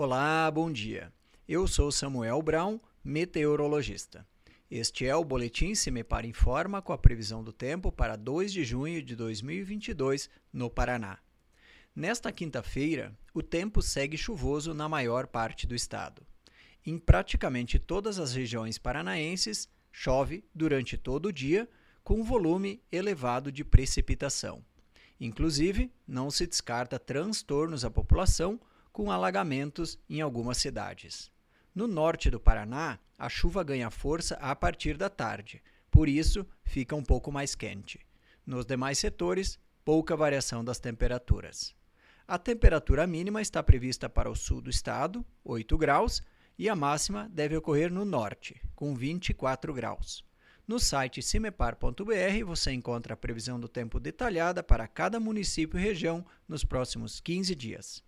Olá, bom dia. Eu sou Samuel Brown, meteorologista. Este é o Boletim Se Me Para Informa com a previsão do tempo para 2 de junho de 2022 no Paraná. Nesta quinta-feira, o tempo segue chuvoso na maior parte do estado. Em praticamente todas as regiões paranaenses, chove durante todo o dia, com volume elevado de precipitação. Inclusive, não se descarta transtornos à população com alagamentos em algumas cidades. No norte do Paraná, a chuva ganha força a partir da tarde, por isso fica um pouco mais quente. Nos demais setores, pouca variação das temperaturas. A temperatura mínima está prevista para o sul do estado, 8 graus, e a máxima deve ocorrer no norte, com 24 graus. No site cimepar.br você encontra a previsão do tempo detalhada para cada município e região nos próximos 15 dias.